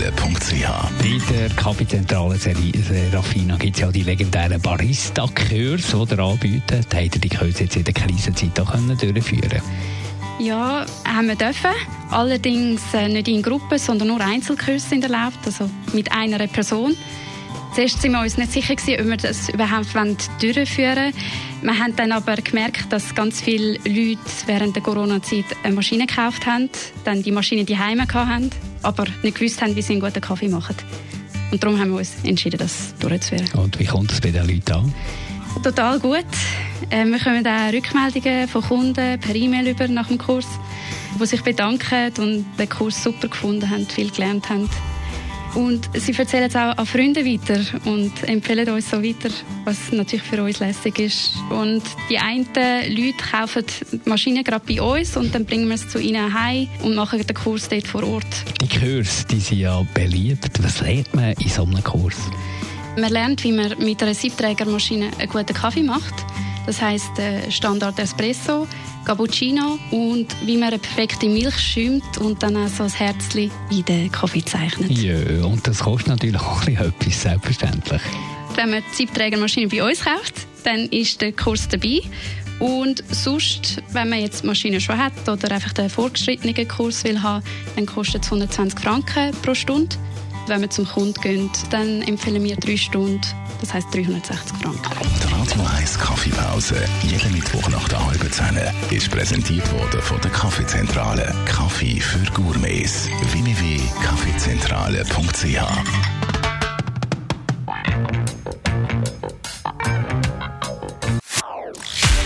In der Kaffeezentrale Serafina gibt es ja die legendären Barista-Kurse, die ihr anbieten. Habt ihr die Kurse jetzt in der Krisenzeit auch können durchführen Ja, haben wir dürfen. Allerdings äh, nicht in Gruppen, sondern nur Einzelkurse sind erlaubt, also mit einer Person. Zuerst sind wir uns nicht sicher gewesen, ob wir das überhaupt durchführen wollen. Wir haben dann aber gemerkt, dass ganz viele Leute während der Corona-Zeit eine Maschine gekauft haben, dann die Maschine die Heime haben, aber nicht gewusst haben, wie sie einen guten Kaffee machen. Und darum haben wir uns entschieden, das durchzuführen. Und wie kommt es bei den Leuten an? Total gut. Äh, Wir bekommen auch Rückmeldungen von Kunden per E-Mail über nach dem Kurs, die sich bedanken und den Kurs super gefunden haben, viel gelernt haben. Und sie erzählen es auch an Freunde weiter und empfehlen uns so weiter, was natürlich für uns lässig ist. Und die einen Leute kaufen die Maschine gerade bei uns und dann bringen wir es zu ihnen heim und machen den Kurs dort vor Ort. Die Kurse die sind ja beliebt. Was lernt man in so einem Kurs? Man lernt, wie man mit einer Siebträgermaschine einen guten Kaffee macht. Das heisst äh, Standard Espresso, Cappuccino und wie man eine perfekte Milch schäumt und dann auch so ein Herzchen in den Kaffee zeichnet. Ja, und das kostet natürlich auch ein bisschen etwas, selbstverständlich. Wenn man die Siebträgermaschine bei uns kauft, dann ist der Kurs dabei. Und sonst, wenn man jetzt die Maschine schon hat oder einfach den fortgeschrittenen Kurs will haben, dann kostet es 120 Franken pro Stunde. Wenn man zum Kunden geht, dann empfehlen wir drei Stunden, das heisst 360 Franken. Die Radio 1 Kaffeepause, jeden Mittwoch nach der halben Zehn, ist präsentiert worden von der Kaffeezentrale. Kaffee für Gourmets. www.kaffeezentrale.ch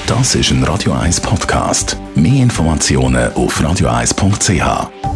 Das ist ein Radio 1 Podcast. Mehr Informationen auf radio1.ch.